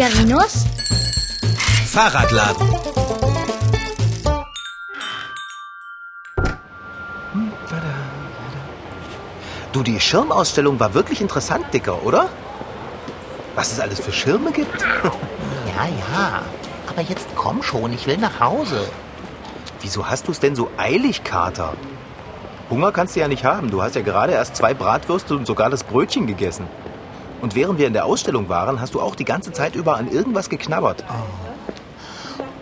Figarinos Fahrradladen. Du, die Schirmausstellung war wirklich interessant, Dicker, oder? Was es alles für Schirme gibt? Ja, ja. Aber jetzt komm schon, ich will nach Hause. Wieso hast du es denn so eilig, Kater? Hunger kannst du ja nicht haben. Du hast ja gerade erst zwei Bratwürste und sogar das Brötchen gegessen. Und während wir in der Ausstellung waren, hast du auch die ganze Zeit über an irgendwas geknabbert.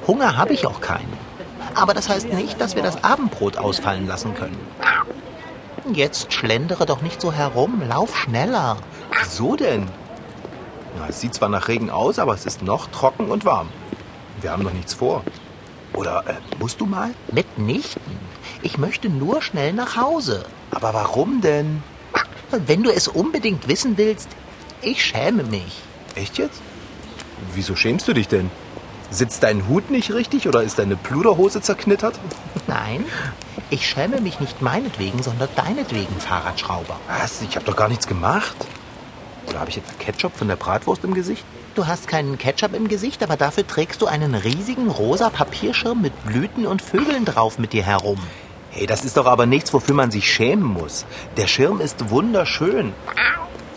Hunger habe ich auch keinen. Aber das heißt nicht, dass wir das Abendbrot ausfallen lassen können. Jetzt schlendere doch nicht so herum, lauf schneller. Wieso denn? Na, es sieht zwar nach Regen aus, aber es ist noch trocken und warm. Wir haben noch nichts vor. Oder äh, musst du mal? Mitnichten. Ich möchte nur schnell nach Hause. Aber warum denn? Wenn du es unbedingt wissen willst, ich schäme mich. Echt jetzt? Wieso schämst du dich denn? Sitzt dein Hut nicht richtig oder ist deine Pluderhose zerknittert? Nein, ich schäme mich nicht meinetwegen, sondern deinetwegen, Fahrradschrauber. Was? Ich habe doch gar nichts gemacht. Oder habe ich jetzt Ketchup von der Bratwurst im Gesicht? Du hast keinen Ketchup im Gesicht, aber dafür trägst du einen riesigen rosa Papierschirm mit Blüten und Vögeln drauf mit dir herum. Hey, das ist doch aber nichts, wofür man sich schämen muss. Der Schirm ist wunderschön.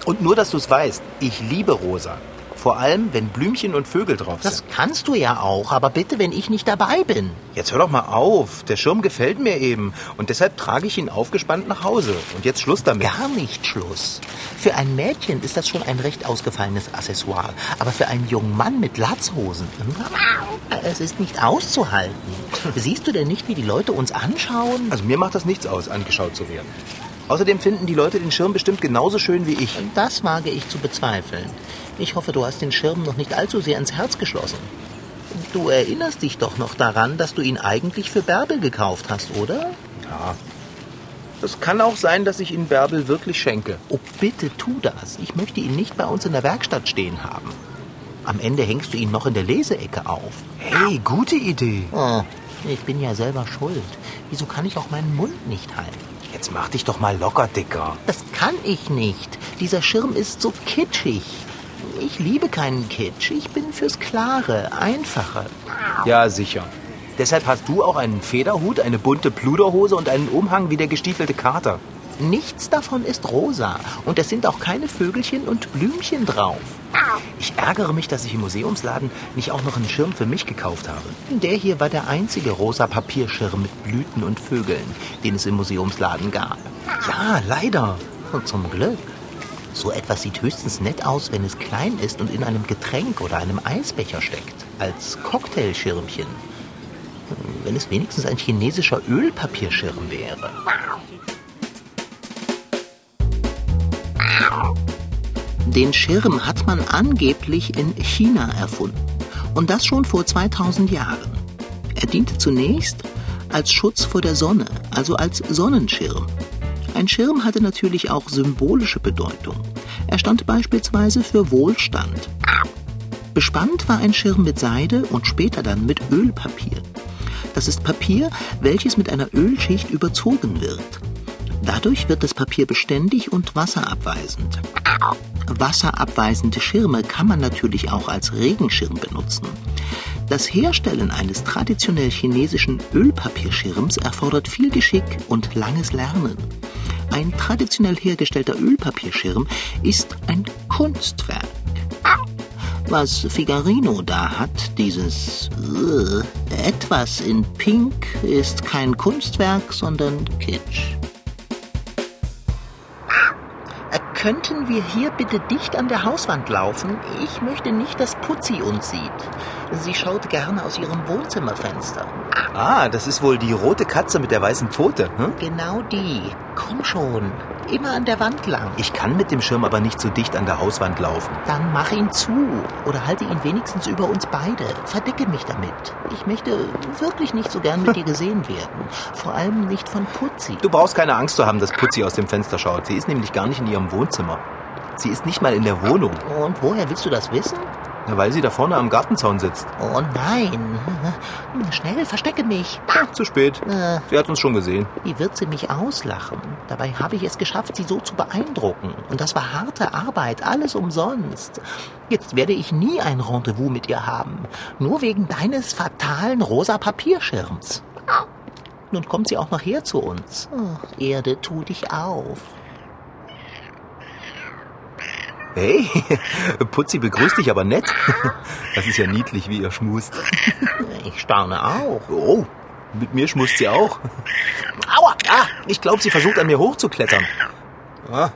Und nur, dass du es weißt, ich liebe rosa. Vor allem, wenn Blümchen und Vögel drauf Das sind. kannst du ja auch, aber bitte, wenn ich nicht dabei bin. Jetzt hör doch mal auf. Der Schirm gefällt mir eben. Und deshalb trage ich ihn aufgespannt nach Hause. Und jetzt Schluss damit. Gar nicht Schluss. Für ein Mädchen ist das schon ein recht ausgefallenes Accessoire. Aber für einen jungen Mann mit Latzhosen, es ist nicht auszuhalten. Siehst du denn nicht, wie die Leute uns anschauen? Also mir macht das nichts aus, angeschaut zu werden. Außerdem finden die Leute den Schirm bestimmt genauso schön wie ich. Das wage ich zu bezweifeln. Ich hoffe, du hast den Schirm noch nicht allzu sehr ins Herz geschlossen. Du erinnerst dich doch noch daran, dass du ihn eigentlich für Bärbel gekauft hast, oder? Ja. Es kann auch sein, dass ich ihn Bärbel wirklich schenke. Oh, bitte tu das. Ich möchte ihn nicht bei uns in der Werkstatt stehen haben. Am Ende hängst du ihn noch in der Leseecke auf. Hey, gute Idee. Oh, ich bin ja selber schuld. Wieso kann ich auch meinen Mund nicht halten? Jetzt mach dich doch mal locker, Dicker. Das kann ich nicht. Dieser Schirm ist so kitschig. Ich liebe keinen Kitsch. Ich bin fürs Klare, Einfache. Ja, sicher. Deshalb hast du auch einen Federhut, eine bunte Pluderhose und einen Umhang wie der gestiefelte Kater. Nichts davon ist rosa. Und es sind auch keine Vögelchen und Blümchen drauf. Ich ärgere mich, dass ich im Museumsladen nicht auch noch einen Schirm für mich gekauft habe. Der hier war der einzige rosa Papierschirm mit Blüten und Vögeln, den es im Museumsladen gab. Ja, leider. Und zum Glück. So etwas sieht höchstens nett aus, wenn es klein ist und in einem Getränk oder einem Eisbecher steckt. Als Cocktailschirmchen. Wenn es wenigstens ein chinesischer Ölpapierschirm wäre. Den Schirm hat man angeblich in China erfunden. Und das schon vor 2000 Jahren. Er diente zunächst als Schutz vor der Sonne, also als Sonnenschirm. Ein Schirm hatte natürlich auch symbolische Bedeutung. Er stand beispielsweise für Wohlstand. Bespannt war ein Schirm mit Seide und später dann mit Ölpapier. Das ist Papier, welches mit einer Ölschicht überzogen wird. Dadurch wird das Papier beständig und wasserabweisend. Wasserabweisende Schirme kann man natürlich auch als Regenschirm benutzen. Das Herstellen eines traditionell chinesischen Ölpapierschirms erfordert viel Geschick und langes Lernen. Ein traditionell hergestellter Ölpapierschirm ist ein Kunstwerk. Was Figarino da hat, dieses äh, etwas in Pink, ist kein Kunstwerk, sondern Kitsch. Könnten wir hier bitte dicht an der Hauswand laufen? Ich möchte nicht, dass Putzi uns sieht. Sie schaut gerne aus ihrem Wohnzimmerfenster. Ah, das ist wohl die rote Katze mit der weißen Pfote. Hm? Genau die. Komm schon. Immer an der Wand lang. Ich kann mit dem Schirm aber nicht so dicht an der Hauswand laufen. Dann mach ihn zu. Oder halte ihn wenigstens über uns beide. Verdecke mich damit. Ich möchte wirklich nicht so gern mit dir gesehen werden. Vor allem nicht von Putzi. Du brauchst keine Angst zu haben, dass Putzi aus dem Fenster schaut. Sie ist nämlich gar nicht in ihrem Wohnzimmer. Sie ist nicht mal in der Wohnung. Und woher willst du das wissen? Ja, weil sie da vorne am Gartenzaun sitzt. Oh nein. Schnell, verstecke mich. Ah, zu spät. Äh. Sie hat uns schon gesehen. Wie wird sie mich auslachen? Dabei habe ich es geschafft, sie so zu beeindrucken. Und das war harte Arbeit, alles umsonst. Jetzt werde ich nie ein Rendezvous mit ihr haben. Nur wegen deines fatalen rosa Papierschirms. Nun kommt sie auch noch her zu uns. Oh, Erde, tu dich auf. Hey, Putzi begrüßt dich aber nett. Das ist ja niedlich, wie ihr schmust. Ich staune auch. Oh, mit mir schmust sie auch. Aua! Ah, ich glaube, sie versucht an mir hochzuklettern. Ah,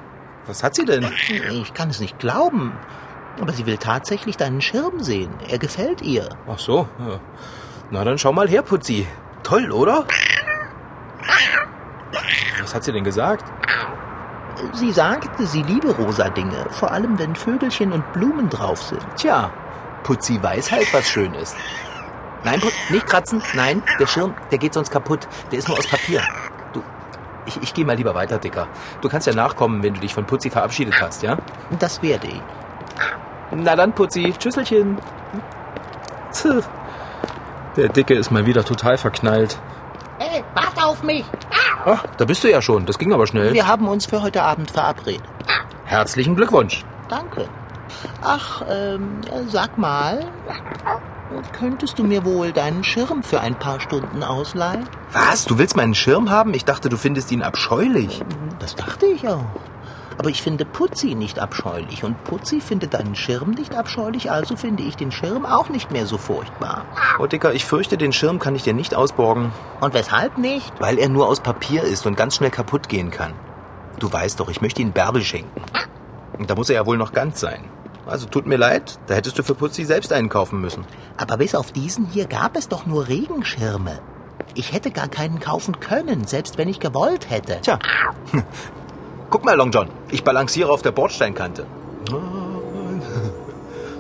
was hat sie denn? Ich kann es nicht glauben. Aber sie will tatsächlich deinen Schirm sehen. Er gefällt ihr. Ach so. Ja. Na dann schau mal her, Putzi. Toll, oder? Was hat sie denn gesagt? Sie sagte, sie liebe rosa Dinge, vor allem wenn Vögelchen und Blumen drauf sind. Tja, Putzi weiß halt, was schön ist. Nein, Putz, nicht kratzen. Nein, der Schirm, der geht sonst kaputt. Der ist nur aus Papier. Du, ich, ich gehe mal lieber weiter, Dicker. Du kannst ja nachkommen, wenn du dich von Putzi verabschiedet hast, ja? Das werde ich. Na dann, Putzi, Tschüsselchen. Tch. Der Dicke ist mal wieder total verknallt. Hey, warte auf mich! Ach, da bist du ja schon. Das ging aber schnell. Wir haben uns für heute Abend verabredet. Herzlichen Glückwunsch. Danke. Ach, ähm, sag mal, könntest du mir wohl deinen Schirm für ein paar Stunden ausleihen? Was? Du willst meinen Schirm haben? Ich dachte, du findest ihn abscheulich. Das dachte ich auch. Aber ich finde Putzi nicht abscheulich und Putzi findet deinen Schirm nicht abscheulich, also finde ich den Schirm auch nicht mehr so furchtbar. Oh, Dicker, ich fürchte, den Schirm kann ich dir nicht ausborgen, Und weshalb nicht? weil er nur aus Papier ist und ganz schnell kaputt gehen kann. Du weißt doch, ich möchte ihn Bärbel schenken. Und da muss er ja wohl noch ganz sein. Also tut mir leid, da hättest du für Putzi selbst einen kaufen müssen. Aber bis auf diesen hier gab es doch nur Regenschirme. Ich hätte gar keinen kaufen können, selbst wenn ich gewollt hätte. Tja. Guck mal, Long John, ich balanciere auf der Bordsteinkante.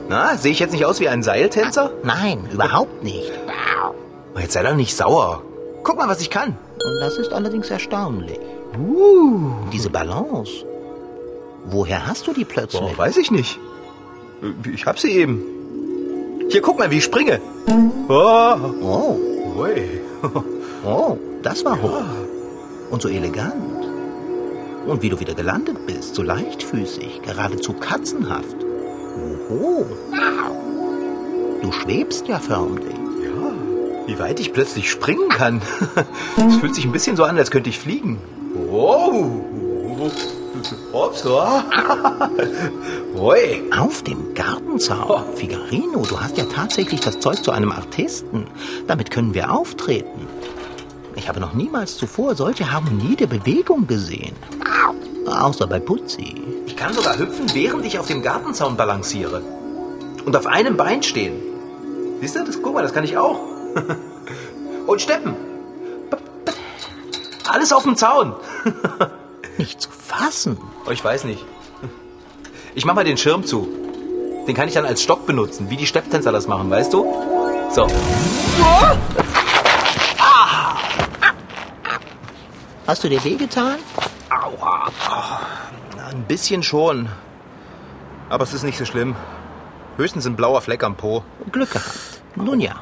Na, sehe ich jetzt nicht aus wie ein Seiltänzer? Nein, überhaupt nicht. Oh, Jetzt sei doch nicht sauer. Guck mal, was ich kann. Und das ist allerdings erstaunlich. Uh, diese Balance. Woher hast du die plötzlich? Boah, weiß ich nicht. Ich hab sie eben. Hier, guck mal, wie ich springe. Oh, Oh, ui. oh, das war hoch. Und so elegant. Und wie du wieder gelandet bist, so leichtfüßig, geradezu katzenhaft. Oho. Du schwebst ja förmlich. Ja, wie weit ich plötzlich springen kann. Es fühlt sich ein bisschen so an, als könnte ich fliegen. Wow. Ups. oh. Ui. Auf dem Gartenzaun. Figarino, du hast ja tatsächlich das Zeug zu einem Artisten. Damit können wir auftreten. Ich habe noch niemals zuvor solche Harmonie der Bewegung gesehen. Außer bei Putzi. Ich kann sogar hüpfen, während ich auf dem Gartenzaun balanciere. Und auf einem Bein stehen. Siehst du, das, guck mal, das kann ich auch. Und steppen. Alles auf dem Zaun. Nicht zu fassen. Oh, ich weiß nicht. Ich mach mal den Schirm zu. Den kann ich dann als Stock benutzen, wie die Stepptänzer das machen, weißt du? So. Hast du dir wehgetan? Bisschen schon. Aber es ist nicht so schlimm. Höchstens ein blauer Fleck am Po. Glück gehabt. Nun ja.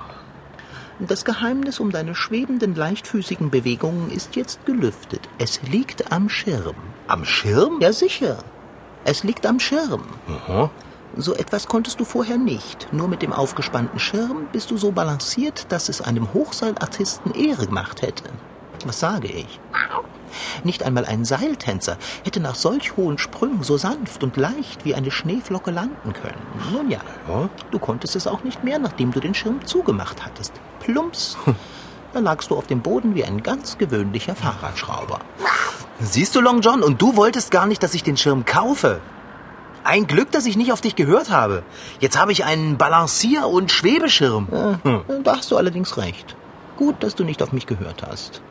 Das Geheimnis um deine schwebenden, leichtfüßigen Bewegungen ist jetzt gelüftet. Es liegt am Schirm. Am Schirm? Ja, sicher. Es liegt am Schirm. Aha. So etwas konntest du vorher nicht. Nur mit dem aufgespannten Schirm bist du so balanciert, dass es einem Hochseilartisten Ehre gemacht hätte. Was sage ich? Nicht einmal ein Seiltänzer hätte nach solch hohen Sprüngen so sanft und leicht wie eine Schneeflocke landen können. Nun ja, Ja? du konntest es auch nicht mehr, nachdem du den Schirm zugemacht hattest. Plumps. Da lagst du auf dem Boden wie ein ganz gewöhnlicher Fahrradschrauber. Siehst du, Long John, und du wolltest gar nicht, dass ich den Schirm kaufe. Ein Glück, dass ich nicht auf dich gehört habe. Jetzt habe ich einen Balancier- und Schwebeschirm. Äh, Da hast du allerdings recht. Gut, dass du nicht auf mich gehört hast.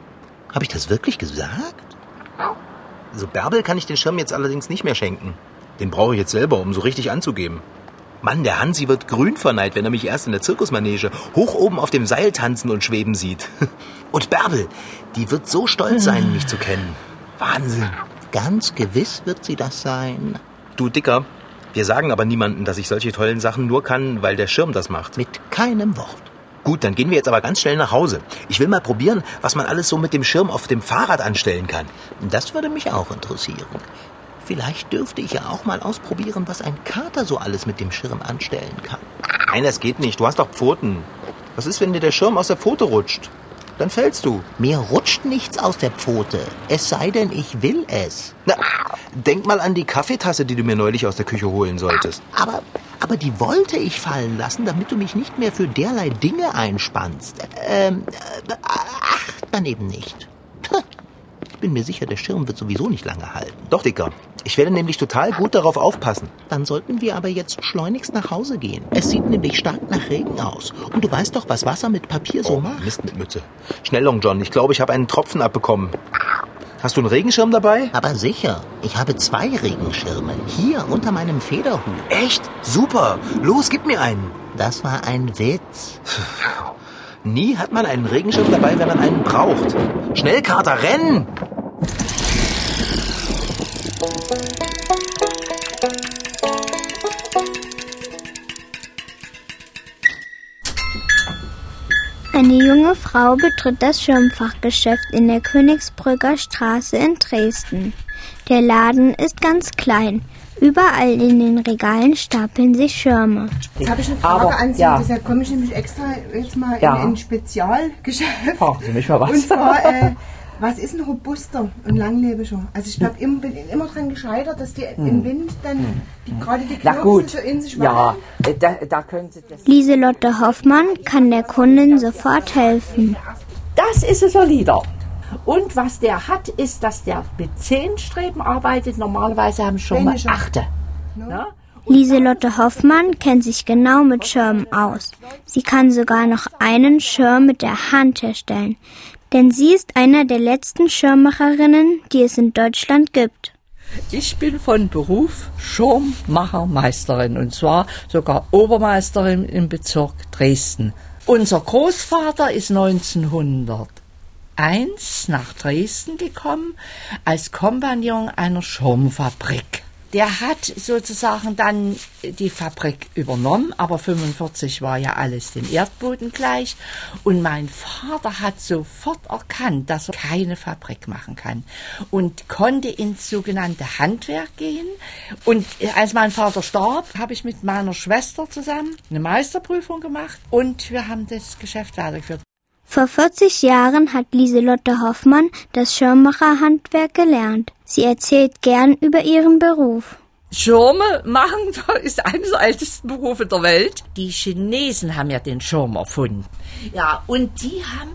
Habe ich das wirklich gesagt? So Bärbel kann ich den Schirm jetzt allerdings nicht mehr schenken. Den brauche ich jetzt selber, um so richtig anzugeben. Mann, der Hansi wird grün verneiht, wenn er mich erst in der Zirkusmanege hoch oben auf dem Seil tanzen und schweben sieht. Und Bärbel, die wird so stolz sein, mich zu kennen. Wahnsinn. Ganz gewiss wird sie das sein. Du Dicker, Wir sagen aber niemandem, dass ich solche tollen Sachen nur kann, weil der Schirm das macht. Mit keinem Wort. Gut, dann gehen wir jetzt aber ganz schnell nach Hause. Ich will mal probieren, was man alles so mit dem Schirm auf dem Fahrrad anstellen kann. Das würde mich auch interessieren. Vielleicht dürfte ich ja auch mal ausprobieren, was ein Kater so alles mit dem Schirm anstellen kann. Nein, das geht nicht. Du hast doch Pfoten. Was ist, wenn dir der Schirm aus der Pfote rutscht? Dann fällst du. Mir rutscht nichts aus der Pfote. Es sei denn, ich will es. Na, denk mal an die Kaffeetasse, die du mir neulich aus der Küche holen solltest. Aber, aber die wollte ich fallen lassen, damit du mich nicht mehr für derlei Dinge einspannst. Ähm, äh, ach, daneben nicht. Ich bin mir sicher, der Schirm wird sowieso nicht lange halten. Doch, Dicker. Ich werde nämlich total gut darauf aufpassen. Dann sollten wir aber jetzt schleunigst nach Hause gehen. Es sieht nämlich stark nach Regen aus. Und du weißt doch, was Wasser mit Papier so Oh, macht. Mist mit Mütze. Schnell, Long John. Ich glaube, ich habe einen Tropfen abbekommen. Hast du einen Regenschirm dabei? Aber sicher, ich habe zwei Regenschirme. Hier unter meinem Federhut. Echt? Super. Los, gib mir einen. Das war ein Witz. Nie hat man einen Regenschirm dabei, wenn man einen braucht. Schnell, Kater, renn! Eine junge Frau betritt das Schirmfachgeschäft in der Königsbrücker Straße in Dresden. Der Laden ist ganz klein. Überall in den Regalen stapeln sich Schirme. Jetzt habe ich eine Frage Aber, an Sie. ja. Deshalb komme ich nämlich extra jetzt mal Ja. in ein Spezialgeschäft. Fragen Sie mich mal was. Und zwar, äh, was ist ein robuster und langlebiger? Also ich glaub, im- bin immer dran gescheitert, dass die im Wind dann die, gerade die Hm. Knochen gut, so in sich ja, wackeln. äh, da, da können Sie das. Lieselotte Hoffmann kann der Kundin sofort helfen. Das ist ein solider. Und was der hat, ist, dass der mit zehn Streben arbeitet. Normalerweise haben schon mal Weniger. achte. Ne? Lieselotte Hoffmann kennt sich genau mit Schirmen aus. Sie kann sogar noch einen Schirm mit der Hand herstellen. Denn sie ist einer der letzten Schirmmacherinnen, die es in Deutschland gibt. Ich bin von Beruf Schirmmachermeisterin und zwar sogar Obermeisterin im Bezirk Dresden. Unser Großvater ist 1901 nach Dresden gekommen als Kompagnon einer Schirmfabrik. Der hat sozusagen dann die Fabrik übernommen, aber 45 war ja alles dem Erdboden gleich. Und mein Vater hat sofort erkannt, dass er keine Fabrik machen kann und konnte ins sogenannte Handwerk gehen. Und als mein Vater starb, habe ich mit meiner Schwester zusammen eine Meisterprüfung gemacht und wir haben das Geschäft weitergeführt. Vor 40 Jahren hat Lieselotte Hoffmann das Schirmmacherhandwerk gelernt. Sie erzählt gern über ihren Beruf. Schirme machen ist eines der ältesten Berufe der Welt. Die Chinesen haben ja den Schirm erfunden. Ja, und die haben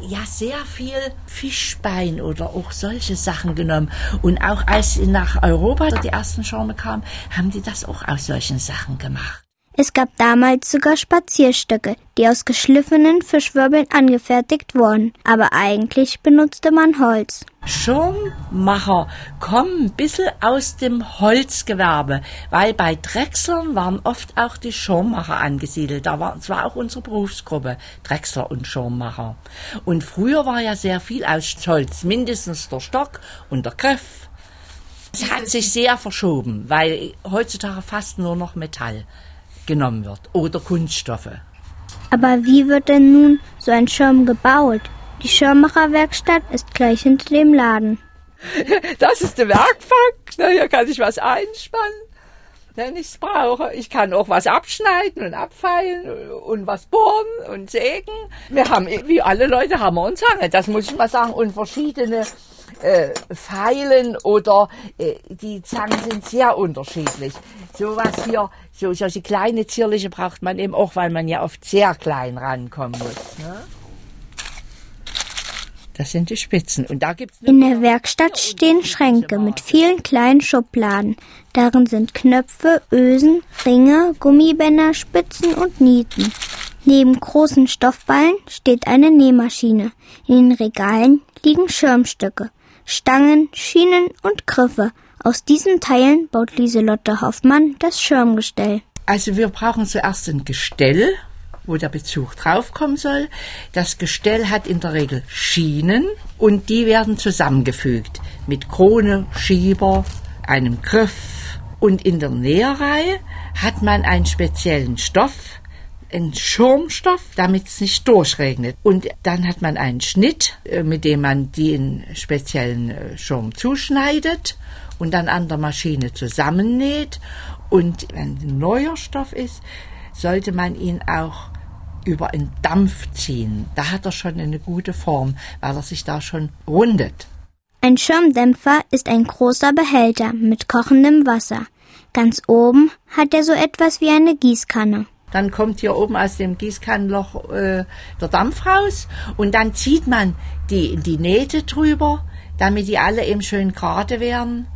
ja sehr viel Fischbein oder auch solche Sachen genommen. Und auch als sie nach Europa die ersten Schirme kamen, haben die das auch aus solchen Sachen gemacht. Es gab damals sogar Spazierstöcke, die aus geschliffenen Fischwirbeln angefertigt wurden. Aber eigentlich benutzte man Holz. Schirmmacher kommen ein bisschen aus dem Holzgewerbe, weil bei Drechslern waren oft auch die Schirmmacher angesiedelt. Da war zwar auch unsere Berufsgruppe, Drechsler und Schirmmacher. Und früher war ja sehr viel aus Holz, mindestens der Stock und der Griff. Es hat sich sehr verschoben, weil heutzutage fast nur noch Metall genommen wird oder Kunststoffe. Aber wie wird denn nun so ein Schirm gebaut? Die Schirmmacherwerkstatt ist gleich hinter dem Laden. Das ist der Werkbank. Hier kann ich was einspannen, wenn ich es brauche. Ich kann auch was abschneiden und abfeilen und was bohren und sägen. Wir haben, wie alle Leute, haben wir uns Zange. Das muss ich mal sagen. Und verschiedene äh, Pfeilen oder äh, die Zangen sind sehr unterschiedlich. Sowas hier, so solche kleine zierliche braucht man eben auch, weil man ja oft sehr klein rankommen muss. Ne? Das sind die Spitzen. Und da gibt's In der Werkstatt stehen Schränke mit vielen kleinen Schubladen. Darin sind Knöpfe, Ösen, Ringe, Gummibänder, Spitzen und Nieten. Neben großen Stoffballen steht eine Nähmaschine. In den Regalen liegen Schirmstücke, Stangen, Schienen und Griffe. Aus diesen Teilen baut Lieselotte Hoffmann das Schirmgestell. Also wir brauchen zuerst ein Gestell, wo der Bezug draufkommen soll. Das Gestell hat in der Regel Schienen und die werden zusammengefügt mit Krone, Schieber, einem Griff, Und in der Näherei hat man einen speziellen Stoff, einen Schirmstoff, damit es nicht durchregnet. Und dann hat man einen Schnitt, äh, mit dem man den speziellen äh, Schirm zuschneidet und dann an der Maschine zusammennäht. Und wenn ein neuer Stoff ist, sollte man ihn auch über einen Dampf ziehen. Da hat er schon eine gute Form, weil er sich da schon rundet. Ein Schirmdämpfer ist ein großer Behälter mit kochendem Wasser. Ganz oben hat er so etwas wie eine Gießkanne. Dann kommt hier oben aus dem Gießkannenloch äh, der Dampf raus und dann zieht man die, die Nähte drüber, damit die alle eben schön gerade werden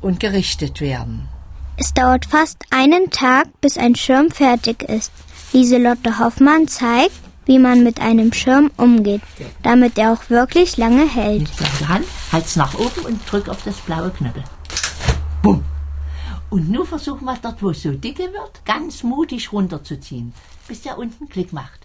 und gerichtet werden. Es dauert fast einen Tag, bis ein Schirm fertig ist. Lieselotte Hoffmann zeigt, wie man mit einem Schirm umgeht, damit er auch wirklich lange hält. Mit der Hand halt's nach oben und drück auf das blaue Knöppel. Bumm. Und nun versuchen wir dort, wo es so dicke wird, ganz mutig runterzuziehen, bis der unten Klick macht.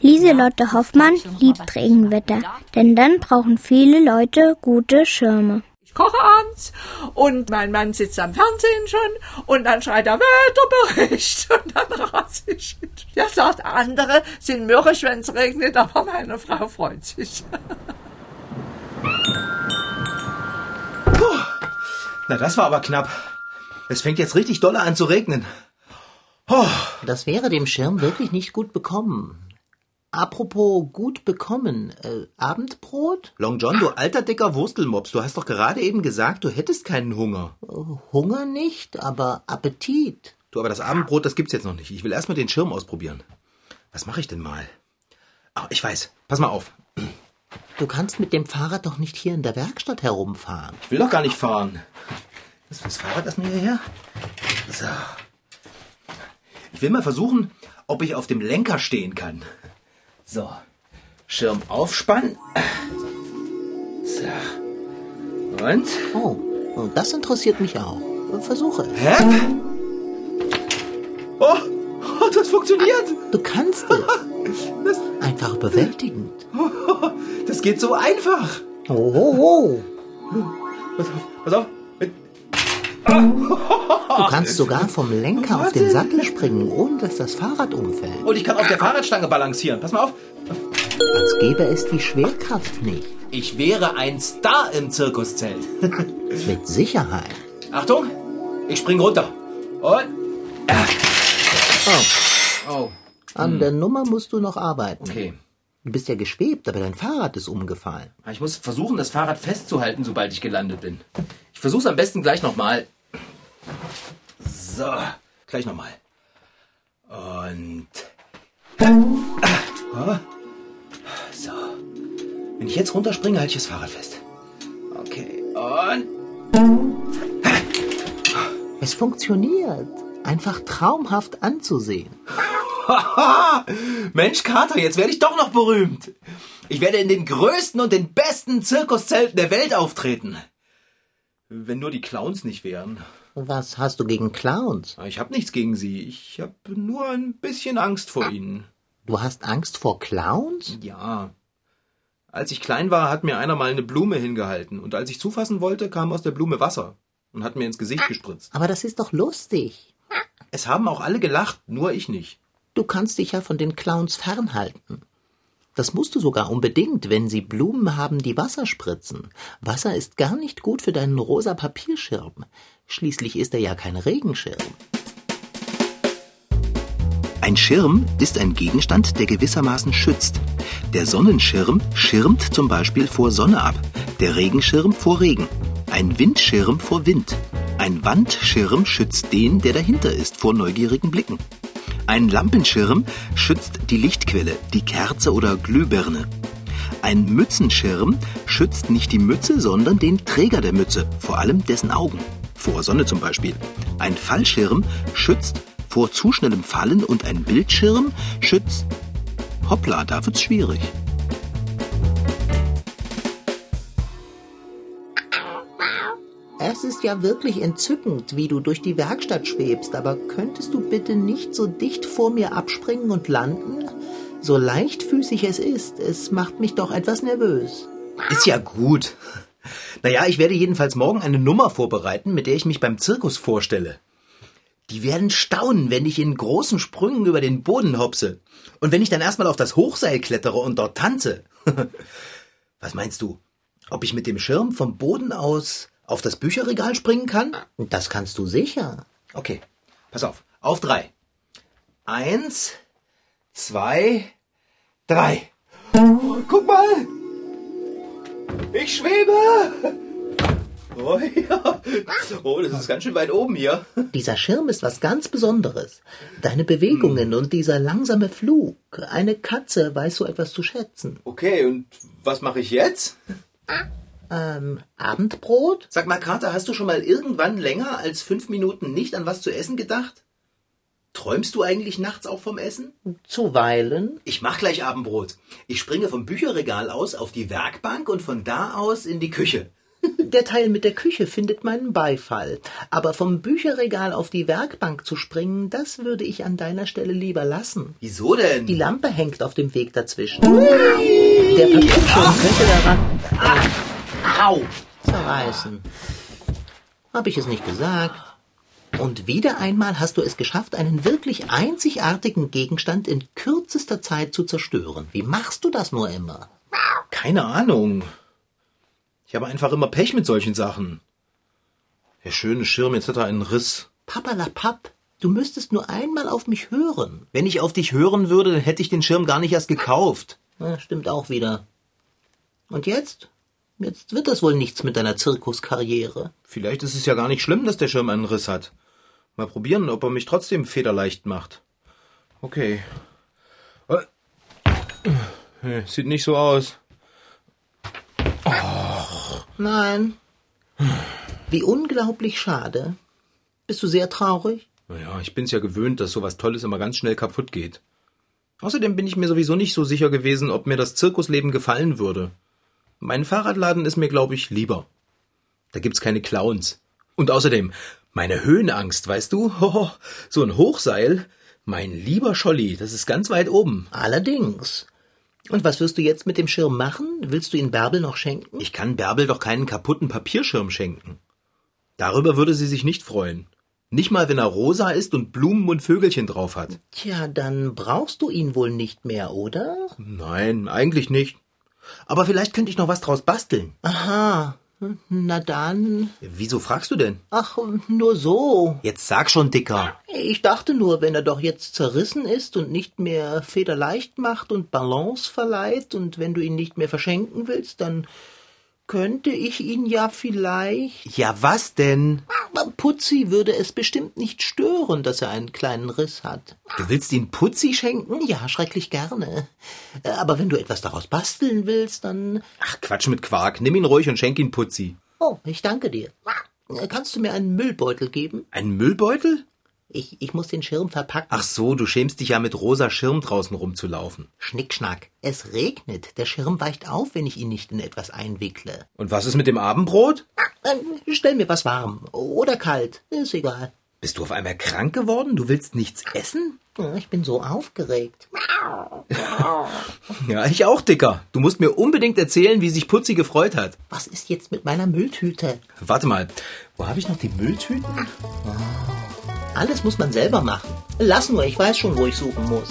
Lieselotte Hoffmann liebt Regenwetter, denn dann brauchen viele Leute gute Schirme. Ich koche abends und mein Mann sitzt am Fernsehen schon und dann schreit er Wetterbericht und dann rase ich. Ja, sagt andere, sind mürrisch, wenn es regnet, aber meine Frau freut sich. Na, das war aber knapp. Es fängt jetzt richtig dolle an zu regnen. Oh, Das wäre dem Schirm wirklich nicht gut bekommen. Apropos gut bekommen, äh, Abendbrot? Long John, du alter dicker Wurstelmops, du hast doch gerade eben gesagt, du hättest keinen Hunger. Hunger nicht, aber Appetit. Du, aber das Abendbrot, das gibt's jetzt noch nicht. Ich will erstmal den Schirm ausprobieren. Was mache ich denn mal? Ah, ich weiß. Pass mal auf. Du kannst mit dem Fahrrad doch nicht hier in der Werkstatt herumfahren. Ich will doch gar nicht fahren. Das ist das Fahrrad das mir hierher. So. Ich will mal versuchen, ob ich auf dem Lenker stehen kann. So. Schirm aufspannen. So. Und? Oh, und das interessiert mich auch. Versuche. Hä? Oh, oh das funktioniert. Du kannst es. Einfach überwältigend. Das geht so einfach. Oh, oh, oh. Pass auf, pass auf. Du kannst sogar vom Lenker auf den Sattel springen, ohne dass das Fahrrad umfällt. Und ich kann auf der Fahrradstange balancieren. Pass mal auf. Als gäbe es die Schwerkraft nicht. Ich wäre ein Star im Zirkuszelt. Mit Sicherheit. Achtung, ich spring runter. Und. Oh, Oh, an der Nummer musst du noch arbeiten. okay. Du bist ja geschwebt, aber dein Fahrrad ist umgefallen. Ich muss versuchen, das Fahrrad festzuhalten, sobald ich gelandet bin. Ich versuch's am besten gleich nochmal. So, gleich nochmal. Und. Ah. So. Wenn ich jetzt runterspringe, halte ich das Fahrrad fest. Okay, und. Es funktioniert. Einfach traumhaft anzusehen. Haha! Mensch, Kater, jetzt werde ich doch noch berühmt. Ich werde in den größten und den besten Zirkuszelten der Welt auftreten. Wenn nur die Clowns nicht wären. Was hast du gegen Clowns? Ich habe nichts gegen sie. Ich habe nur ein bisschen Angst vor ihnen. Du hast Angst vor Clowns? Ja. Als ich klein war, hat mir einer mal eine Blume hingehalten. Und als ich zufassen wollte, kam aus der Blume Wasser und hat mir ins Gesicht gespritzt. Aber das ist doch lustig. Es haben auch alle gelacht, nur ich nicht. Du kannst dich ja von den Clowns fernhalten. Das musst du sogar unbedingt, wenn sie Blumen haben, die Wasser spritzen. Wasser ist gar nicht gut für deinen rosa Papierschirm. Schließlich ist er ja kein Regenschirm. Ein Schirm ist ein Gegenstand, der gewissermaßen schützt. Der Sonnenschirm schirmt zum Beispiel vor Sonne ab, der Regenschirm vor Regen, ein Windschirm vor Wind. Ein Wandschirm schützt den, der dahinter ist, vor neugierigen Blicken. Ein Lampenschirm schützt die Lichtquelle, die Kerze oder Glühbirne. Ein Mützenschirm schützt nicht die Mütze, sondern den Träger der Mütze, vor allem dessen Augen. Vor Sonne zum Beispiel. Ein Fallschirm schützt vor zu schnellem Fallen und ein Bildschirm schützt. Hoppla, da wird's schwierig. Es ist ja wirklich entzückend, wie du durch die Werkstatt schwebst, aber könntest du bitte nicht so dicht vor mir abspringen und landen? So leichtfüßig es ist, es macht mich doch etwas nervös. Ist ja gut. Naja, ich werde jedenfalls morgen eine Nummer vorbereiten, mit der ich mich beim Zirkus vorstelle. Die werden staunen, wenn ich in großen Sprüngen über den Boden hopse. Und wenn ich dann erstmal auf das Hochseil klettere und dort tanze. Was meinst du? Ob ich mit dem Schirm vom Boden aus auf das Bücherregal springen kann? Das kannst du sicher. Okay, pass auf. Auf drei. Eins, zwei, drei. Oh, guck mal! Ich schwebe! Oh ja. Oh, das ist ganz schön weit oben hier. Dieser Schirm ist was ganz Besonderes. Deine Bewegungen und dieser langsame Flug. Eine Katze weiß so etwas zu schätzen. Okay, und was mache ich jetzt? Ähm, Abendbrot? Sag mal, Kater, hast du schon mal irgendwann länger als fünf Minuten nicht an was zu essen gedacht? Träumst du eigentlich nachts auch vom Essen? Zuweilen. Ich mach gleich Abendbrot. Ich springe vom Bücherregal aus auf die Werkbank und von da aus in die Küche. Der Teil mit der Küche findet meinen Beifall. Aber vom Bücherregal auf die Werkbank zu springen, das würde ich an deiner Stelle lieber lassen. Wieso denn? Die Lampe hängt auf dem Weg dazwischen. Der Papierschirm könnte daran Au! zerreißen. Hab ich es nicht gesagt? Und wieder einmal hast du es geschafft, einen wirklich einzigartigen Gegenstand in kürzester Zeit zu zerstören. Wie machst du das nur immer? Keine Ahnung. Ich habe einfach immer Pech mit solchen Sachen. Der schöne Schirm, jetzt hat er einen Riss. Papperlapapp, du müsstest nur einmal auf mich hören. Wenn ich auf dich hören würde, dann hätte ich den Schirm gar nicht erst gekauft. Ja, stimmt auch wieder. Und jetzt? Jetzt wird das wohl nichts mit deiner Zirkuskarriere. Vielleicht ist es ja gar nicht schlimm, dass der Schirm einen Riss hat. Mal probieren, ob er mich trotzdem federleicht macht. Okay. Äh, Sieht nicht so aus. Nein. Wie unglaublich schade. Bist du sehr traurig? Naja, ich bin's ja gewöhnt, dass sowas Tolles immer ganz schnell kaputt geht. Außerdem bin ich mir sowieso nicht so sicher gewesen, ob mir das Zirkusleben gefallen würde. Mein Fahrradladen ist mir, glaube ich, lieber. Da gibt's keine Clowns. Und außerdem, meine Höhenangst, weißt du? Hoho, so ein Hochseil. Mein lieber Scholli, das ist ganz weit oben. Allerdings. Und was wirst du jetzt mit dem Schirm machen? Willst du ihn Bärbel noch schenken? Ich kann Bärbel doch keinen kaputten Papierschirm schenken. Darüber würde sie sich nicht freuen. Nicht mal, wenn er rosa ist und Blumen und Vögelchen drauf hat. Tja, dann brauchst du ihn wohl nicht mehr, oder? Nein, eigentlich nicht. Aber vielleicht könnte ich noch was draus basteln. Aha. Na dann. Wieso fragst du denn? Ach, nur so. Jetzt sag schon, Dicker. Ich dachte nur, wenn er doch jetzt zerrissen ist und nicht mehr federleicht macht und Balance verleiht und wenn du ihn nicht mehr verschenken willst, dann könnte ich ihn ja vielleicht. Ja, was denn? Putzi würde es bestimmt nicht stören, dass er einen kleinen Riss hat. Du willst ihn Putzi schenken? Ja, schrecklich gerne. Äh, Aber wenn du etwas daraus basteln willst, dann. Ach, Quatsch mit Quark. Nimm ihn ruhig und schenk ihn Putzi. Oh, ich danke dir. Äh, Kannst du mir einen Müllbeutel geben? Ein Müllbeutel? Ich, ich muss den Schirm verpacken. Ach so, du schämst dich ja mit rosa Schirm draußen rumzulaufen. Schnickschnack. Es regnet. Der Schirm weicht auf, wenn ich ihn nicht in etwas einwickle. Und was ist mit dem Abendbrot? Äh, Stell mir was warm. Oder kalt. Ist egal. Bist du auf einmal krank geworden? Du willst nichts essen? Ich bin so aufgeregt. Ja, ich auch, Dicker. Du musst mir unbedingt erzählen, wie sich Putzi gefreut hat. Was ist jetzt mit meiner Mülltüte? Warte mal, wo habe ich noch die Mülltüten? Alles muss man selber machen. Lass nur, ich weiß schon, wo ich suchen muss.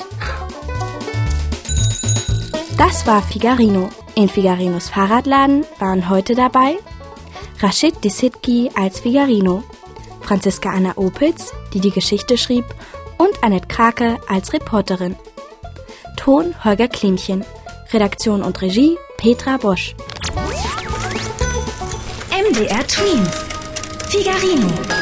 Das war Figarino. In Figarinos Fahrradladen waren heute dabei Rashid Disitki als Figarino, Franziska Anna Opitz, die die Geschichte schrieb, und Annette Krake als Reporterin. Ton Holger Klimchen. Redaktion und Regie Petra Bosch. MDR Twins. Figarino.